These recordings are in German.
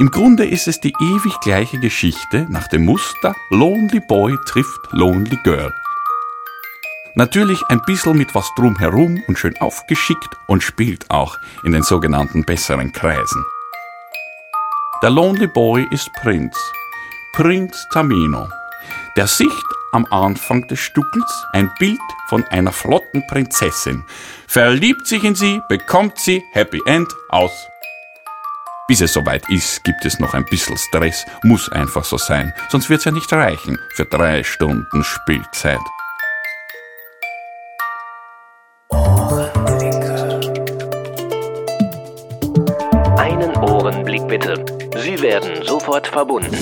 Im Grunde ist es die ewig gleiche Geschichte nach dem Muster Lonely Boy trifft Lonely Girl. Natürlich ein bisschen mit was drumherum und schön aufgeschickt und spielt auch in den sogenannten besseren Kreisen. Der Lonely Boy ist Prinz, Prinz Tamino, der sicht am Anfang des Stückels ein Bild von einer flotten Prinzessin, verliebt sich in sie, bekommt sie, Happy End, aus. Bis es soweit ist, gibt es noch ein bisschen Stress, muss einfach so sein, sonst wird's ja nicht reichen für drei Stunden Spielzeit. Einen Ohrenblick bitte. Sie werden sofort verbunden.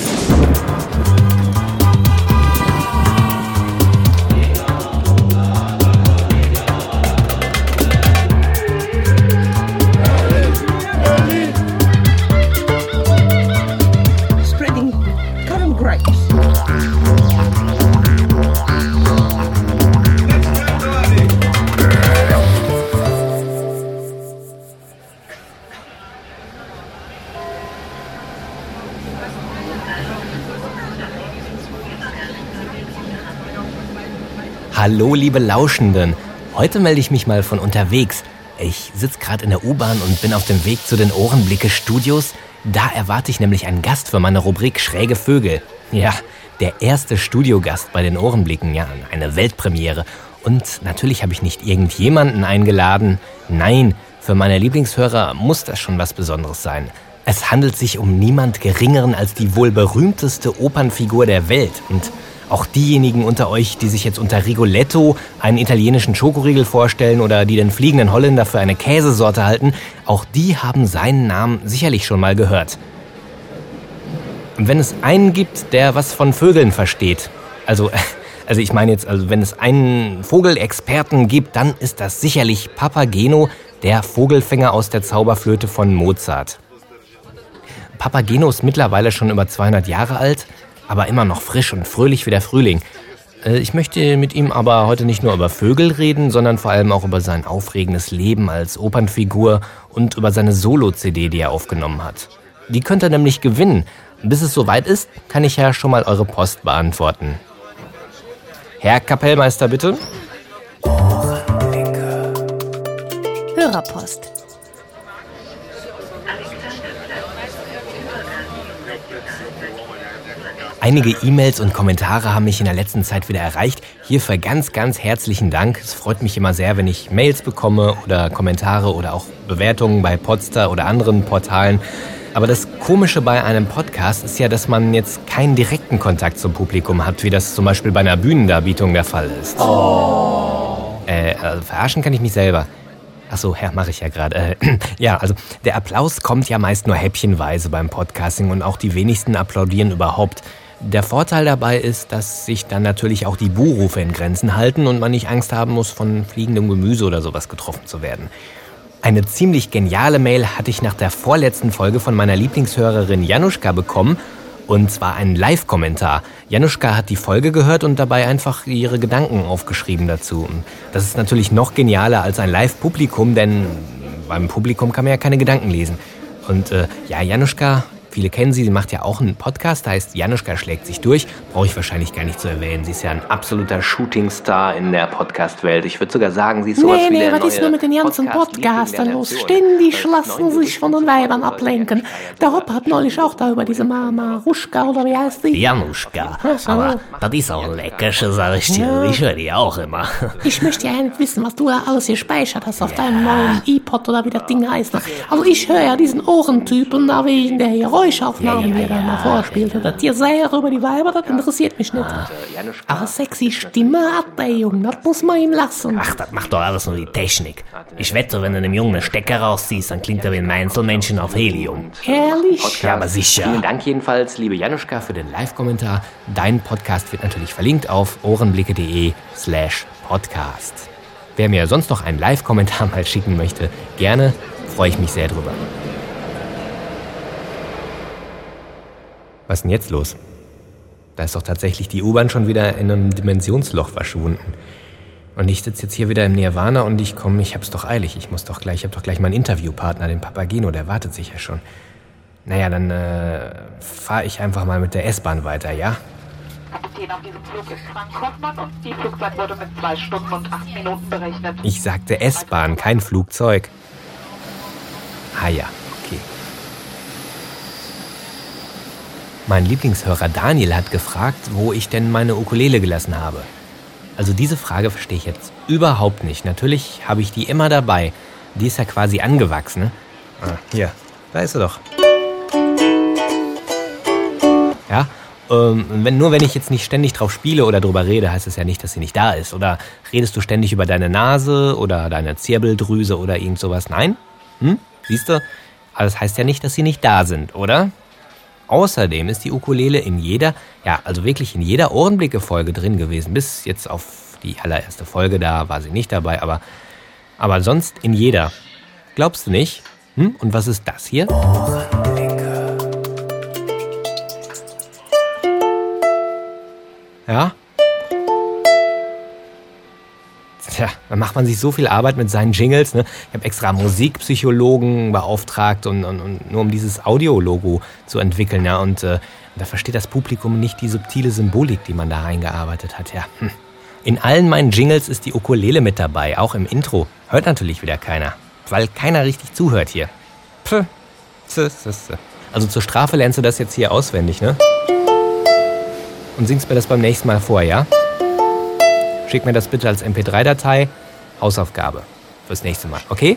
Hallo, liebe Lauschenden. Heute melde ich mich mal von unterwegs. Ich sitze gerade in der U-Bahn und bin auf dem Weg zu den Ohrenblicke Studios. Da erwarte ich nämlich einen Gast für meine Rubrik Schräge Vögel. Ja, der erste Studiogast bei den Ohrenblicken. Ja, eine Weltpremiere. Und natürlich habe ich nicht irgendjemanden eingeladen. Nein, für meine Lieblingshörer muss das schon was Besonderes sein. Es handelt sich um niemand Geringeren als die wohl berühmteste Opernfigur der Welt. Und auch diejenigen unter euch, die sich jetzt unter Rigoletto einen italienischen Schokoriegel vorstellen oder die den fliegenden Holländer für eine Käsesorte halten, auch die haben seinen Namen sicherlich schon mal gehört. Wenn es einen gibt, der was von Vögeln versteht, also, also ich meine jetzt, also wenn es einen Vogelexperten gibt, dann ist das sicherlich Papageno, der Vogelfänger aus der Zauberflöte von Mozart. Papageno ist mittlerweile schon über 200 Jahre alt, aber immer noch frisch und fröhlich wie der Frühling. Äh, Ich möchte mit ihm aber heute nicht nur über Vögel reden, sondern vor allem auch über sein aufregendes Leben als Opernfigur und über seine Solo-CD, die er aufgenommen hat. Die könnt ihr nämlich gewinnen. Bis es soweit ist, kann ich ja schon mal eure Post beantworten. Herr Kapellmeister, bitte. Hörerpost. Einige E-Mails und Kommentare haben mich in der letzten Zeit wieder erreicht. Hierfür ganz, ganz herzlichen Dank. Es freut mich immer sehr, wenn ich Mails bekomme oder Kommentare oder auch Bewertungen bei Podster oder anderen Portalen. Aber das Komische bei einem Podcast ist ja, dass man jetzt keinen direkten Kontakt zum Publikum hat, wie das zum Beispiel bei einer Bühnendarbietung der Fall ist. Äh, also verarschen kann ich mich selber. Ach so, ja, mache ich ja gerade. Äh, ja, also der Applaus kommt ja meist nur häppchenweise beim Podcasting und auch die wenigsten applaudieren überhaupt. Der Vorteil dabei ist, dass sich dann natürlich auch die Buhrufe in Grenzen halten und man nicht Angst haben muss, von fliegendem Gemüse oder sowas getroffen zu werden. Eine ziemlich geniale Mail hatte ich nach der vorletzten Folge von meiner Lieblingshörerin Januszka bekommen. Und zwar einen Live-Kommentar. Januszka hat die Folge gehört und dabei einfach ihre Gedanken aufgeschrieben dazu. Das ist natürlich noch genialer als ein Live-Publikum, denn beim Publikum kann man ja keine Gedanken lesen. Und äh, ja, Januszka, viele kennen sie, sie macht ja auch einen Podcast, der heißt Januszka schlägt sich durch. Brauche ich wahrscheinlich gar nicht zu erwähnen. Sie ist ja ein absoluter Shootingstar in der Podcast-Welt. Ich würde sogar sagen, sie ist sowas Nee, wie nee, der was ist nur mit den ganzen Podcastern los? Ständig lassen sich von den Weibern ablenken. Der Hopp hat neulich auch da über diese Mama Ruschka oder wie heißt die? Januszka. So. Aber das ist auch ein Leckersche, sag ich dir. Ja. Ich höre die auch immer. Ich möchte ja nicht wissen, was du da alles gespeichert hast auf deinem neuen iPod oder wie das Ding heißt. Also ich höre ja diesen Ohrentypen da wegen der Geräuschaufnahmen, die er da mal vorspielt. Das dir sehr über die Weiber, das interessiert mich nicht. Aber sexy Stimme hat der Junge, das muss man ihm lassen. Ach, das macht doch alles nur die Technik. Ich wette, wenn du dem Jungen einen Stecker rausziehst, dann klingt er wie ein Einzelmännchen auf Helium. Ehrlich? Ja, aber sicher. Vielen Dank jedenfalls, liebe Januszka, für den Live-Kommentar. Dein Podcast wird natürlich verlinkt auf ohrenblicke.de slash podcast. Wer mir sonst noch einen Live-Kommentar mal schicken möchte, gerne, freue ich mich sehr drüber. Was ist denn jetzt los? Da ist doch tatsächlich die U-Bahn schon wieder in einem Dimensionsloch verschwunden. Und ich sitze jetzt hier wieder im Nirvana und ich komme, ich hab's doch eilig. Ich muss doch gleich, ich hab doch gleich meinen Interviewpartner, den Papageno, der wartet sich ja schon. Naja, dann äh, fahre ich einfach mal mit der S-Bahn weiter, ja? Kapitän auf diesem Flug ist Frank Hoffmann und die Flugzeit wurde mit zwei Stunden und acht Minuten berechnet. Ich sagte S-Bahn, kein Flugzeug. Ah ja, okay. Mein Lieblingshörer Daniel hat gefragt, wo ich denn meine Ukulele gelassen habe. Also diese Frage verstehe ich jetzt überhaupt nicht. Natürlich habe ich die immer dabei. Die ist ja quasi angewachsen. Ah, hier, da ist sie doch. Ja, ähm, wenn, nur wenn ich jetzt nicht ständig drauf spiele oder drüber rede, heißt es ja nicht, dass sie nicht da ist. Oder redest du ständig über deine Nase oder deine Zirbeldrüse oder irgend sowas? Nein? Hm? Siehst du? Aber das heißt ja nicht, dass sie nicht da sind, oder? Außerdem ist die Ukulele in jeder, ja, also wirklich in jeder Ohrenblicke-Folge drin gewesen. Bis jetzt auf die allererste Folge, da war sie nicht dabei, aber, aber sonst in jeder. Glaubst du nicht? Hm? Und was ist das hier? Dann macht man sich so viel Arbeit mit seinen Jingles. Ne? Ich habe extra Musikpsychologen beauftragt, und, und, und, nur um dieses Audiologo zu entwickeln. Ja? Und äh, da versteht das Publikum nicht die subtile Symbolik, die man da reingearbeitet hat. Ja. Hm. In allen meinen Jingles ist die Ukulele mit dabei, auch im Intro. Hört natürlich wieder keiner, weil keiner richtig zuhört hier. Also zur Strafe lernst du das jetzt hier auswendig, ne? Und singst mir das beim nächsten Mal vor, ja? Schick mir das bitte als MP3-Datei. Hausaufgabe fürs nächste Mal, okay?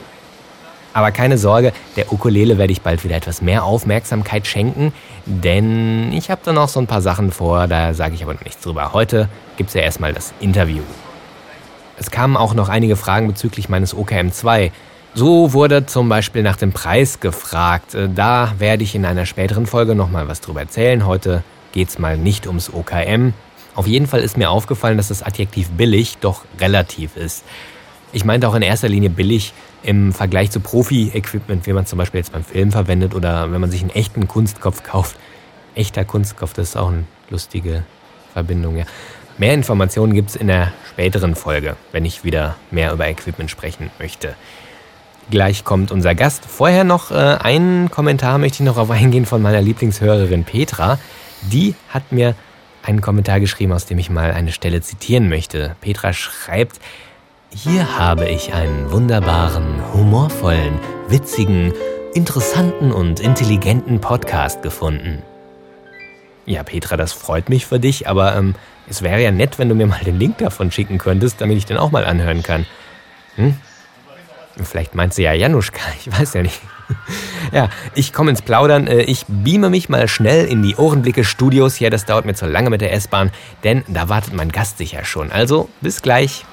Aber keine Sorge, der Ukulele werde ich bald wieder etwas mehr Aufmerksamkeit schenken, denn ich habe da noch so ein paar Sachen vor, da sage ich aber noch nichts drüber. Heute gibt es ja erstmal das Interview. Es kamen auch noch einige Fragen bezüglich meines OKM2. So wurde zum Beispiel nach dem Preis gefragt. Äh, da werde ich in einer späteren Folge nochmal was drüber erzählen. Heute geht es mal nicht ums OKM. Auf jeden Fall ist mir aufgefallen, dass das Adjektiv billig doch relativ ist. Ich meinte auch in erster Linie billig im Vergleich zu Profi-Equipment, wie man zum Beispiel jetzt beim Film verwendet oder wenn man sich einen echten Kunstkopf kauft. Echter Kunstkopf, das ist auch eine lustige Verbindung, ja. Mehr Informationen gibt es in der späteren Folge, wenn ich wieder mehr über Equipment sprechen möchte. Gleich kommt unser Gast. Vorher noch äh, einen Kommentar möchte ich noch auf eingehen von meiner Lieblingshörerin Petra. Die hat mir einen Kommentar geschrieben, aus dem ich mal eine Stelle zitieren möchte. Petra schreibt, hier habe ich einen wunderbaren, humorvollen, witzigen, interessanten und intelligenten Podcast gefunden. Ja, Petra, das freut mich für dich, aber ähm, es wäre ja nett, wenn du mir mal den Link davon schicken könntest, damit ich den auch mal anhören kann. Hm? Vielleicht meinst du ja Januszka, ich weiß ja nicht. Ja, ich komme ins Plaudern. Äh, ich beame mich mal schnell in die Ohrenblicke-Studios. Ja, das dauert mir zu lange mit der S-Bahn, denn da wartet mein Gast sicher schon. Also, bis gleich.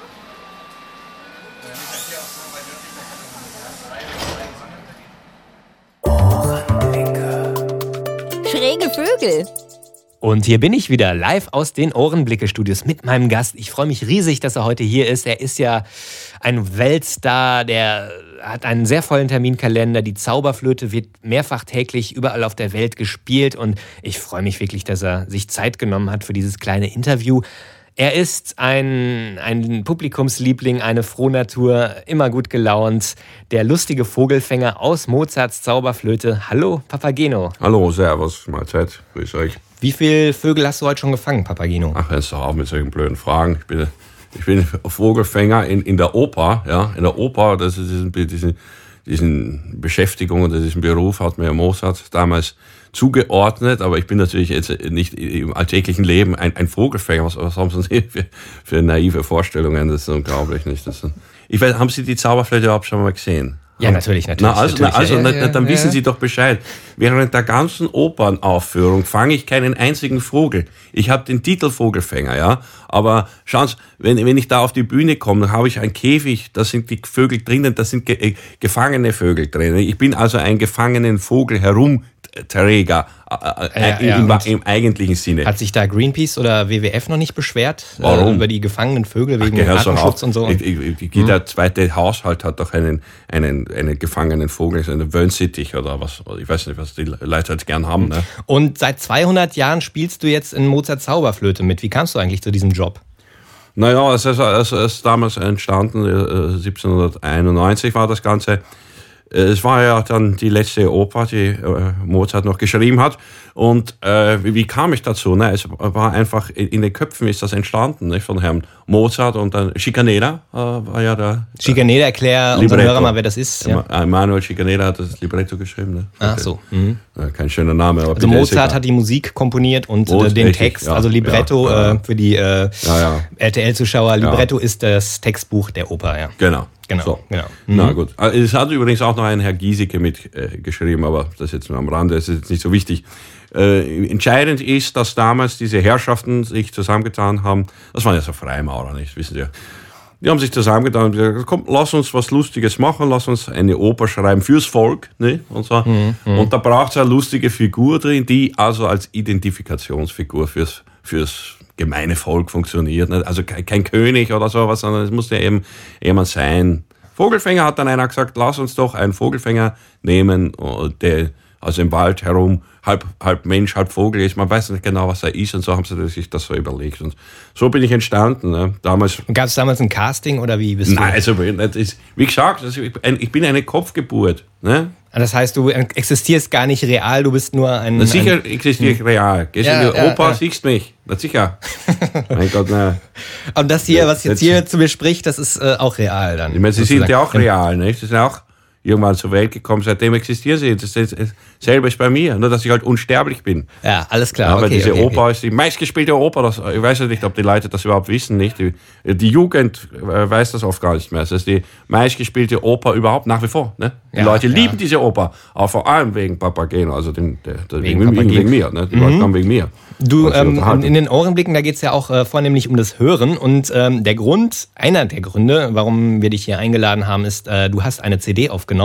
Ohrenblicke. Schräge Vögel. Und hier bin ich wieder live aus den Ohrenblicke-Studios mit meinem Gast. Ich freue mich riesig, dass er heute hier ist. Er ist ja ein Weltstar, der hat einen sehr vollen Terminkalender. Die Zauberflöte wird mehrfach täglich überall auf der Welt gespielt und ich freue mich wirklich, dass er sich Zeit genommen hat für dieses kleine Interview. Er ist ein, ein Publikumsliebling, eine Frohnatur, immer gut gelaunt, der lustige Vogelfänger aus Mozarts Zauberflöte. Hallo, Papageno. Hallo, Servus, Mahlzeit, grüß euch. Wie viele Vögel hast du heute schon gefangen, Papageno? Ach, jetzt doch auf mit solchen blöden Fragen. Ich bin, ich bin Vogelfänger in, in der Oper, ja, in der Oper, das ist diesen, diesen, diesen Beschäftigung oder diesen Beruf hat mir Mozart damals zugeordnet, aber ich bin natürlich jetzt nicht im alltäglichen Leben ein, ein Vogelfänger. Was, was haben Sie für, für naive Vorstellungen? Das ist unglaublich nicht. Das ist, ich weiß, haben Sie die Zauberflöte überhaupt schon mal gesehen? Ja, natürlich, natürlich. Na, also, natürlich. Na, also ja, na, ja, dann ja, wissen Sie doch Bescheid. Während der ganzen Opernaufführung fange ich keinen einzigen Vogel. Ich habe den Titel Vogelfänger, ja. Aber schauen Sie, wenn, wenn ich da auf die Bühne komme, dann habe ich einen Käfig, da sind die Vögel drinnen, da sind ge äh, gefangene Vögel drinnen. Ich bin also ein gefangenen Vogel herum Träger äh, Ja, ja, im, und im eigentlichen Sinne. Hat sich da Greenpeace oder WWF noch nicht beschwert? Warum? Äh, über die gefangenen Vögel wegen doch Artenschutz und so? Ich- ich- ich- Jeder zweite Haushalt hat doch einen, einen, einen gefangenen Vogel, so einen Wöhnsittich oder was. Ich weiß nicht, was die Leute halt gern haben. Ne? Und seit 200 Jahren spielst du jetzt in Mozart Zauberflöte mit. Wie kamst du eigentlich zu diesem Job? Naja, es ist, es ist damals entstanden, äh, 1791 war das Ganze. Äh, es war ja dann die letzte Oper, die äh, Mozart noch geschrieben hat. Und äh, wie, kam ich dazu? Ne? Es war einfach, in, den Köpfen ist das entstanden ne? von Herrn Mozart und dann Schikaneda äh, war ja der. Schikaneda, erklär unseren. Hörer mal, wer das ist. Ja. Manuel Schikaneda hat das Libretto geschrieben. Ne? Ach so. Mhm. Kein schöner Name. Aber Also ist Mozart hat die Musik komponiert und äh, den richtig, Text, ja, also Libretto ja. Äh, für die äh. RTL-Zuschauer. Libretto ist das Textbuch der Oper, ja. Genau. Genau, So. genau. Na gut. Also Es hat übrigens auch noch ein Herr Giesecke mitgeschrieben, äh, aber das jetzt nur am Rande, das ist jetzt nicht so wichtig. Äh, entscheidend ist, dass damals diese Herrschaften sich zusammengetan haben. Das waren ja so Freimaurer, nicht? Wissen Sie ja. Die haben sich zusammengetan und gesagt, komm, lass uns was Lustiges machen, lass uns eine Oper schreiben fürs Volk. Ne? Und, so. und da braucht es eine lustige Figur drin, die also als Identifikationsfigur fürs, fürs gemeine Volk funktioniert. Ne? Also kein, kein König oder sowas, sondern es muss ja eben jemand sein. Vogelfänger hat dann einer gesagt, lass uns doch einen Vogelfänger nehmen, äh, der also im Wald herum halb, halb Mensch, halb Vogel ist. Man weiß nicht genau, was er ist und so haben sie sich das so überlegt. Und so bin ich entstanden. Ne? Damals Gab es damals ein Casting oder wie bist Nein, du? also das ist, wie gesagt, also ich, bin eine Kopfgeburt. Ne? Das heißt, du existierst gar nicht real, du bist nur ein. Na, sicher Ein, existiere ich real. Gehst Ja, in die ja, Oper, ja. siehst mich. Na sicher. mein Gott, na. und das hier, was jetzt Das- hier zu mir spricht, das ist äh, auch real dann. Ich meine, sie sind ja auch real, nicht? Sie sind auch irgendwann zur Welt gekommen, seitdem existieren sie. Das ist dasselbe ist bei mir, nur dass ich halt unsterblich bin. Ja, alles klar. Ja, aber okay, diese okay, Oper okay. ist die meistgespielte Oper. Das, ich weiß ja nicht, ob die Leute das überhaupt wissen, nicht? Die, die Jugend äh, weiß das oft gar nicht mehr. Es ist die meistgespielte Oper überhaupt nach wie vor. Ne? Die Ja, Leute ja. lieben diese Oper, aber vor allem wegen Papageno, also dem, der, der, Wegen wegen, wegen, wegen mir. Ne? Die Leute kommen wegen mir. Du, ähm, in den Ohrenblicken, da geht's ja auch äh, vornehmlich um das Hören. Und ähm, der Grund, einer der Gründe, warum wir dich hier eingeladen haben, ist, äh, du hast eine CD aufgenommen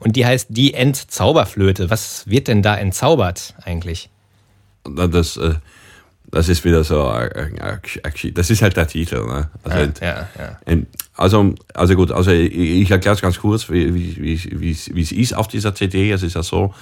und die heißt Die Entzauberflöte. Was wird denn da entzaubert eigentlich? Das, äh, das ist wieder so, das ist halt der Titel. Ne? Also, ja, ja. ent- also, also gut, also ich, erkläre es ganz kurz, wie, wie, wie, wie es ist auf dieser CD. Es ist ja so,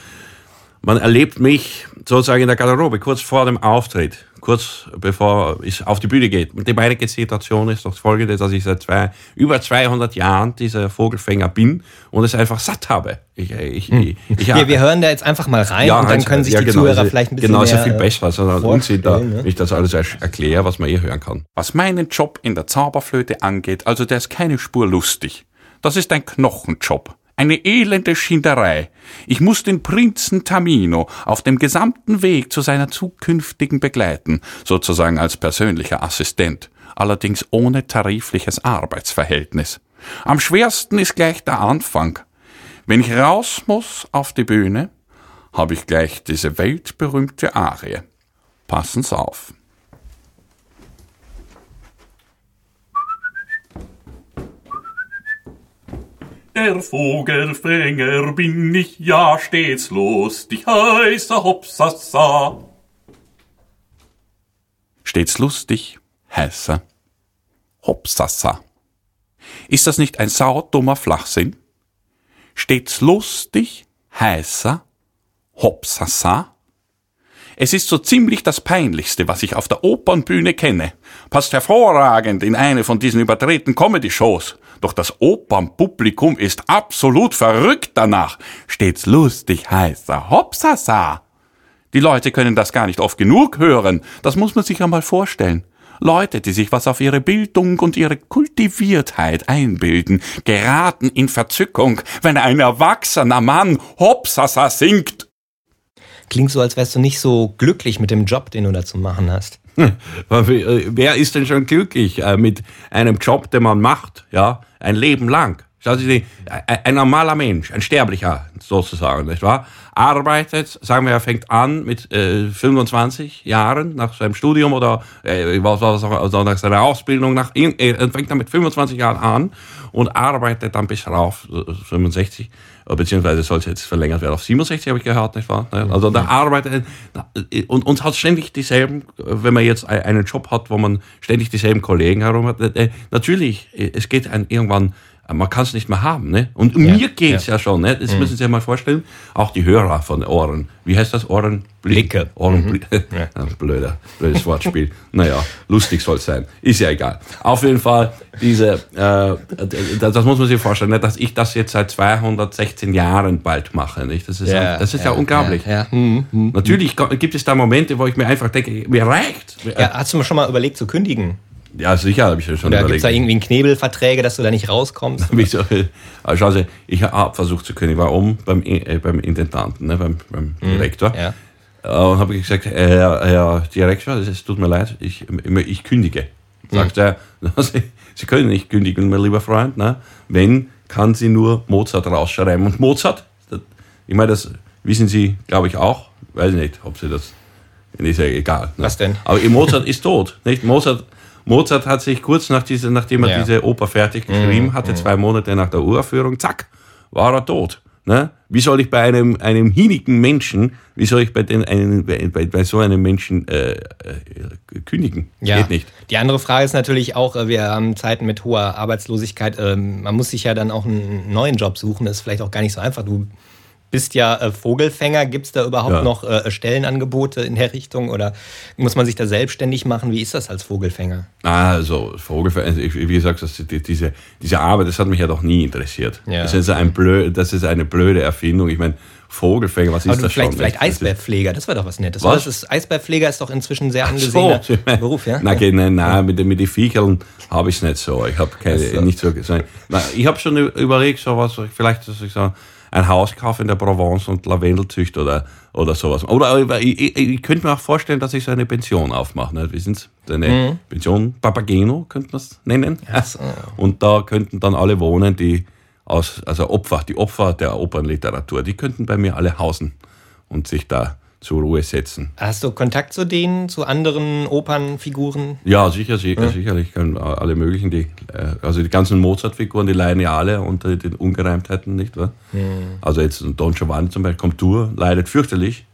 man erlebt mich sozusagen in der Garderobe, kurz vor dem Auftritt, kurz bevor es auf die Bühne geht. Und die meine Situation ist doch folgende, dass ich seit zwei, über 200 Jahren dieser Vogelfänger bin und es einfach satt habe. Ich, ich, ich, ich, Wir, wir hören da jetzt einfach mal rein und dann halt, können sich ja, die genau, Zuhörer also, vielleicht ein bisschen Genau, ist ja mehr, viel besser, sondern Unsinn, da, ne? ich das alles erkläre, was man eh hören kann. Was meinen Job in der Zauberflöte angeht, also der ist keine Spur lustig. Das ist ein Knochenjob. Eine elende Schinderei. Ich muss den Prinzen Tamino auf dem gesamten Weg zu seiner zukünftigen begleiten, sozusagen als persönlicher Assistent, allerdings ohne tarifliches Arbeitsverhältnis. Am schwersten ist gleich der Anfang. Wenn ich raus muss auf die Bühne, habe ich gleich diese weltberühmte Arie. Passen's auf. Der Vogelfänger bin ich ja stets lustig, heißer Hopsasa. Stets lustig, heißer Hopsasa. Ist das nicht ein saudummer Flachsinn? Stets lustig, heißer Hopsasa. Es ist so ziemlich das Peinlichste, was ich auf der Opernbühne kenne. Passt hervorragend in eine von diesen überdrehten Comedy-Shows. Doch das Opernpublikum ist absolut verrückt danach. Stets lustig heißer Hopsasa. Die Leute können das gar nicht oft genug hören. Das muss man sich einmal vorstellen. Leute, die sich was auf ihre Bildung und ihre Kultiviertheit einbilden, geraten in Verzückung, wenn ein erwachsener Mann Hopsasa singt. Klingt so, als wärst du nicht so glücklich mit dem Job, den du da zu machen hast. Wer ist denn schon glücklich äh, mit einem Job, den man macht, ja, ein Leben lang? Schauen Sie, die- ein normaler Mensch, ein Sterblicher sozusagen, nicht wahr? Arbeitet, sagen wir, er fängt an mit äh, 25 Jahren nach seinem Studium oder äh, was, was, also nach seiner Ausbildung, nach, er fängt dann mit 25 Jahren an und arbeitet dann bis rauf, äh, 65, äh, beziehungsweise soll es jetzt verlängert werden auf 67, habe ich gehört, nicht wahr? Also da arbeitet äh, und uns hat ständig dieselben, äh, wenn man jetzt ein- einen Job hat, wo man ständig dieselben Kollegen herum hat. äh, äh, Natürlich, äh, es geht ein, irgendwann man kann es nicht mehr haben. Ne? Und mir geht's ja. schon. Ne? Das müssen Sie sich mal vorstellen. Auch die Hörer von Ohren. Wie heißt das? Ohrenblicke. Blicke. Ohrenblicke. Ja. Blöder, blödes Wortspiel. naja, lustig soll es sein. Ist ja egal. Auf jeden Fall, diese, äh, das, das muss man sich vorstellen, ne? dass ich das jetzt seit 216 Jahren bald mache. Nicht? Das ist ja, das ist ja, unglaublich. Hm, hm, Natürlich gibt es da Momente, wo ich mir einfach denke, mir reicht. Ja, hast du schon mal überlegt zu kündigen? Ja, sicher habe ich ja schon Oder gibt es da irgendwie einen Knebelverträge, dass du da nicht rauskommst? Wieso? Also schauen Sie, ich habe versucht zu können. Ich war oben beim, äh, beim Intendanten, ne, beim, beim Direktor. Mhm. Ja. Äh, Und habe gesagt, äh, Herr, Herr Direktor, es tut mir leid, ich, ich kündige. Mhm. Sagt er, Sie, Sie können nicht kündigen, mein lieber Freund. Ne? Wenn, kann Sie nur Mozart rausschreiben. Und Mozart, das, ich meine, das wissen Sie, glaube ich, auch. Weiß nicht, ob Sie das, ist ja egal. Ne? Was denn? Aber Mozart ist tot. Nicht? Mozart, Mozart hat sich kurz nach diese, nachdem er Ja. diese Oper fertig geschrieben hatte, zwei Monate nach der Uraufführung, zack, war er tot. Ne? Wie soll ich bei einem, einem hienigen Menschen, wie soll ich bei, den, einen, bei, bei, bei so einem Menschen äh, äh, kündigen? Ja. Geht nicht. Die andere Frage ist natürlich auch, äh, wir haben Zeiten mit hoher Arbeitslosigkeit. ähm, Man muss sich ja dann auch einen neuen Job suchen. Das ist vielleicht auch gar nicht so einfach. Du bist ja äh, Vogelfänger. Gibt es da überhaupt Ja. noch äh, Stellenangebote in der Richtung oder muss man sich da selbstständig machen? Wie ist das als Vogelfänger? Also, Vogelfänger, also wie gesagt, das, die, diese, diese Arbeit, das hat mich ja doch nie interessiert. Ja. Das, ist ein blöd, das ist eine blöde Erfindung. Ich meine, Vogelfänger, was ist Aber du, das vielleicht, schon? vielleicht ist- Eisbärpfleger, das wäre doch was Nettes. Was? ist, Eisbärpfleger ist doch inzwischen ein sehr angesehener So, Beruf, ja? Nein, nein, nein, mit, den- mit den Viecheln habe ich es nicht so. Ich habe keine, so. nicht so, nein, Ich habe schon überlegt, so was, vielleicht, dass ich so ein Haus kaufe in der Provence und Lavendelzücht oder, oder sowas. Oder ich, ich, ich könnte mir auch vorstellen, dass ich so eine Pension aufmache. Ne? Wissen Sie? So Eine Mhm. Pension Papageno könnte man es nennen. so. Und da könnten dann alle wohnen, die aus, also Opfer, die Opfer der Opernliteratur, die könnten bei mir alle hausen und sich da zur Ruhe setzen. Hast du Kontakt zu denen, zu anderen Opernfiguren? Ja, sicher, sicher, sicherlich. Ich kann alle möglichen, die, äh, also die ganzen Mozart-Figuren, die leiden ja alle unter den Ungereimtheiten, nicht wahr? Also jetzt Don Giovanni zum Beispiel, kommt Tour, leidet fürchterlich.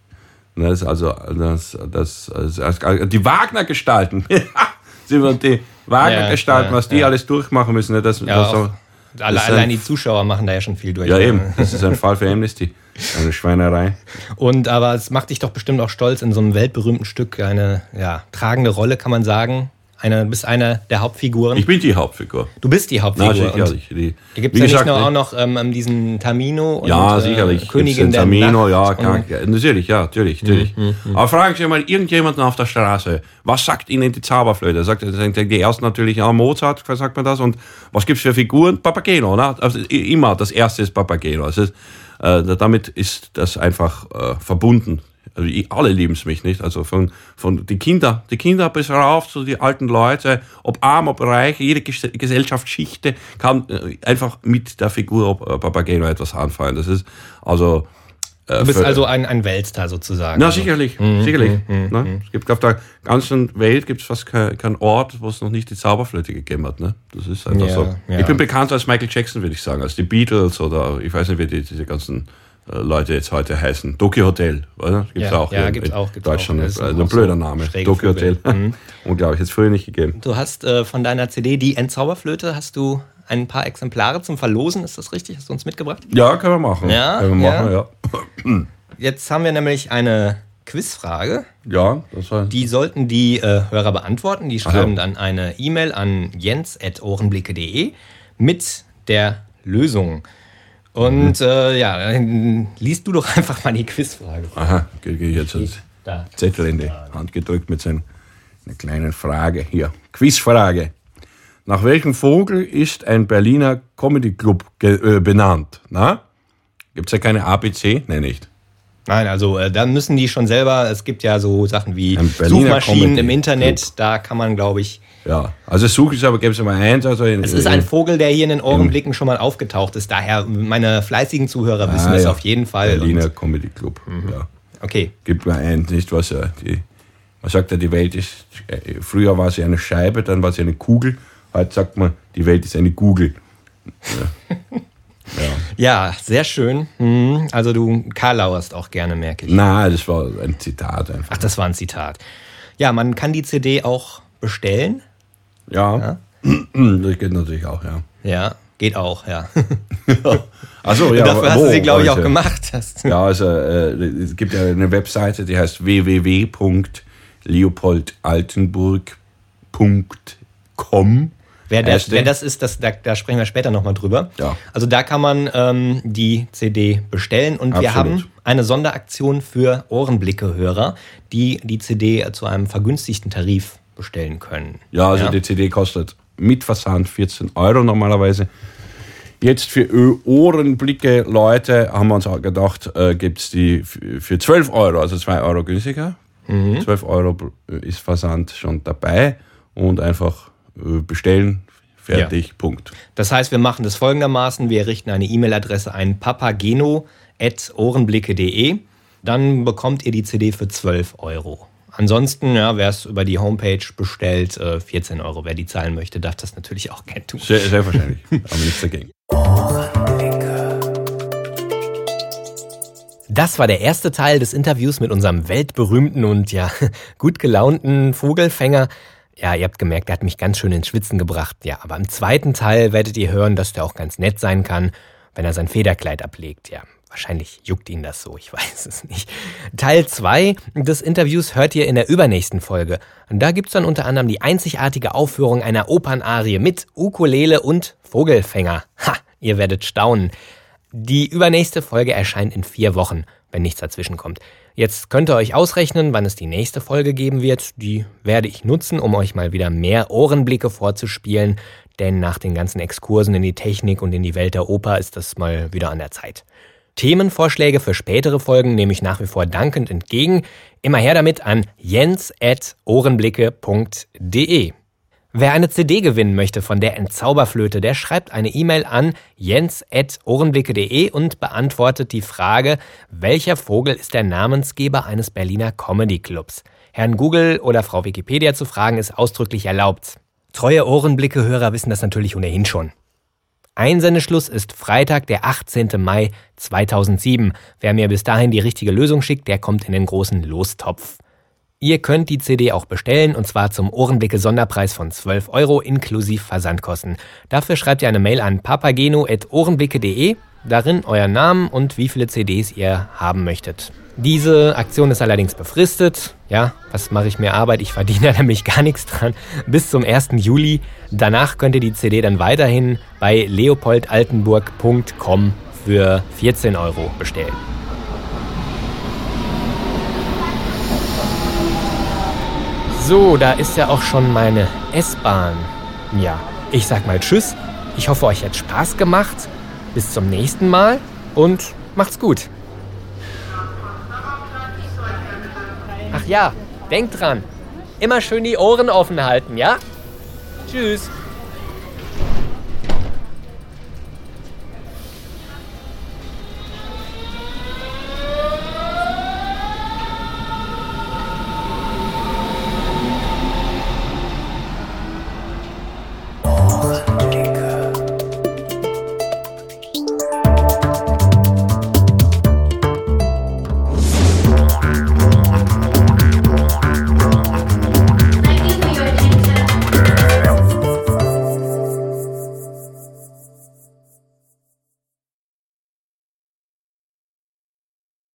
Das, also, das, das, das, die Wagner-Gestalten, die Wagner-Gestalten, Ja, ja, was die ja. alles durchmachen müssen, ne, das, Ja, das, auch ist allein ein- die Zuschauer machen da ja schon viel durch. ja eben, das ist ein Fall für Amnesty. Eine Schweinerei. Und aber es macht dich doch bestimmt auch stolz, in so einem weltberühmten Stück eine ja, tragende Rolle, kann man sagen. Eine, du bist einer der Hauptfiguren. Ich bin die Hauptfigur. du bist die Na, Hauptfigur. sicherlich. Und Die, da gibt es ja nicht gesagt, nur die- auch noch ähm, diesen Tamino und Ja, äh, sicherlich. Königin Gibt's der Tamino, Nacht. ja, klar, ja, natürlich, ja, natürlich, natürlich. Aber fragen Sie mal irgendjemanden auf der Straße, was sagt Ihnen die Zauberflöte? Sagt, sagt die ersten natürlich, ja, Mozart, sagt man das, und was gibt's für Figuren? Papageno, ne? Also immer, das erste ist Papageno. Also, äh, damit ist das einfach äh, verbunden. Also, alle lieben es mich, nicht? Also von, von die Kinder, die Kinder bis rauf zu die alten Leute, ob arm, ob reich, jede Ges Gesellschaftsschichte kann äh, einfach mit der Figur Papageno etwas anfangen. Das ist also äh, Du bist also ein, ein Weltstar sozusagen. na, Also, sicherlich, sicherlich. ne? Es gibt auf der ganzen Welt gibt es fast keinen kein Ort, wo es noch nicht die Zauberflöte gegeben hat. Ne? Das ist einfach Ja, so. ja. Ich bin bekannt als Michael Jackson, würde ich sagen, als die Beatles oder ich weiß nicht, wie die, diese ganzen Leute jetzt heute heißen. Tokyo Hotel, oder? Gibt's Ja, auch ja, gibt's in auch, gibt's Deutschland. auch. Das ist ein blöder Name. Tokyo Vögel. Hotel. Mhm. Unglaublich, jetzt früher nicht gegeben. Du hast äh, von deiner CD die Endzauberflöte, hast du ein paar Exemplare zum Verlosen, ist das richtig? Hast du uns mitgebracht? Ja, können wir machen. Ja, können wir machen, ja. ja. Jetzt haben wir nämlich eine Quizfrage. Ja, das war. Die sollten die äh, Hörer beantworten. Die schreiben ja. dann eine E-Mail an jens.ohrenblicke.de mit der Lösung. Und äh, ja, dann liest du doch einfach mal die Quizfrage. Aha, kriege ich jetzt Da. Zettel in die Hand gedrückt mit seiner einer kleinen Frage. Hier, Quizfrage. Nach welchem Vogel ist ein Berliner Comedy Club äh, benannt? Na? Gibt's ja keine ABC? Nee, nicht. Nein, also äh, da müssen die schon selber, es gibt ja so Sachen wie Suchmaschinen Comedy im Internet, Club. da kann man, glaube ich, Ja, also suche ich aber, gäbe es mal eins. Also in, es ist ein Vogel, der hier in den Ohrenblicken schon mal aufgetaucht ist. Daher, meine fleißigen Zuhörer wissen Ah, es ja. auf jeden Fall. Berliner Und, Comedy Club. Ja. okay, Gibt mal eins, nicht was ja, die, man sagt ja, die Welt ist, äh, früher war sie eine Scheibe, dann war sie eine Kugel, heute sagt man, die Welt ist eine Google. ja, sehr schön. Mhm. Also du karlauerst auch gerne, merke ich. Na, das war ein Zitat einfach. Ach, das war ein Zitat. Ja, man kann die CD auch bestellen. Ja, das geht natürlich auch, ja. Ja. Geht auch, ja. Also ja, Dafür hast du sie, glaube ich, auch gemacht. Hast. Ja, also äh, es gibt ja eine Webseite, die heißt www.leopoldaltenburg.com. Wer, Heißt wer das ist, das, da, da sprechen wir später nochmal drüber. Ja. Also da kann man ähm, die CD bestellen und wir Absolut. haben eine Sonderaktion für Ohrenblicke-Hörer, die die CD zu einem vergünstigten Tarif bestellen können. Ja, also die CD kostet mit Versand 14 Euro normalerweise. Jetzt für Ohrenblicke Leute haben wir uns auch gedacht, äh, gibt es die für 12 Euro, also 2 Euro günstiger. 12 Euro ist Versand schon dabei und einfach bestellen, fertig, Punkt. Das heißt, wir machen das folgendermaßen. Wir richten eine E-Mail-Adresse ein, papageno.ohrenblicke.de. Dann bekommt ihr die CD für 12 Euro. Ansonsten, ja, wer es über die Homepage bestellt, äh, 14 Euro. Wer die zahlen möchte, darf das natürlich auch gerne tun. Sehr, selbstverständlich, aber nichts dagegen. Das war der erste Teil des Interviews mit unserem weltberühmten und ja, gut gelaunten Vogelfänger. Ja, ihr habt gemerkt, er hat mich ganz schön ins Schwitzen gebracht. Ja, aber im zweiten Teil werdet ihr hören, dass der auch ganz nett sein kann, wenn er sein Federkleid ablegt. Ja, wahrscheinlich juckt ihn das so, ich weiß es nicht. Teil 2 des Interviews hört ihr in der übernächsten Folge. Da gibt's dann unter anderem die einzigartige Aufführung einer Opernarie mit Ukulele und Vogelfänger. Ha, ihr werdet staunen. Die übernächste Folge erscheint in vier Wochen, wenn nichts dazwischen kommt. Jetzt könnt ihr euch ausrechnen, wann es die nächste Folge geben wird. Die werde ich nutzen, um euch mal wieder mehr Ohrenblicke vorzuspielen, denn nach den ganzen Exkursen in die Technik und in die Welt der Oper ist das mal wieder an der Zeit. Themenvorschläge für spätere Folgen nehme ich nach wie vor dankend entgegen. Immer her damit an jens.ohrenblicke.de. Wer eine CD gewinnen möchte von der Entzauberflöte, der schreibt eine E-Mail an jens.ohrenblicke.de und beantwortet die Frage, welcher Vogel ist der Namensgeber eines Berliner Comedy-Clubs? Herrn Google oder Frau Wikipedia zu fragen ist ausdrücklich erlaubt. Treue Ohrenblicke-Hörer wissen das natürlich ohnehin schon. Einsendeschluss ist Freitag, der 18. Mai 2007. Wer mir bis dahin die richtige Lösung schickt, der kommt in den großen Lostopf. Ihr könnt die CD auch bestellen und zwar zum Ohrenblicke Sonderpreis von 12 Euro inklusive Versandkosten. Dafür schreibt ihr eine Mail an papageno.ohrenblicke.de, darin euer Namen und wie viele CDs ihr haben möchtet. Diese Aktion ist allerdings befristet. Ja, was mache ich mir Arbeit? Ich verdiene nämlich gar nichts dran. Bis zum 1. Juli. Danach könnt ihr die CD dann weiterhin bei leopoldaltenburg.com für 14 Euro bestellen. So, da ist ja auch schon meine S-Bahn. Ja, ich sag mal Tschüss. Ich hoffe, euch hat Spaß gemacht. Bis zum nächsten Mal und macht's gut. Ach ja, denkt dran. Immer schön die Ohren offen halten, ja? Tschüss.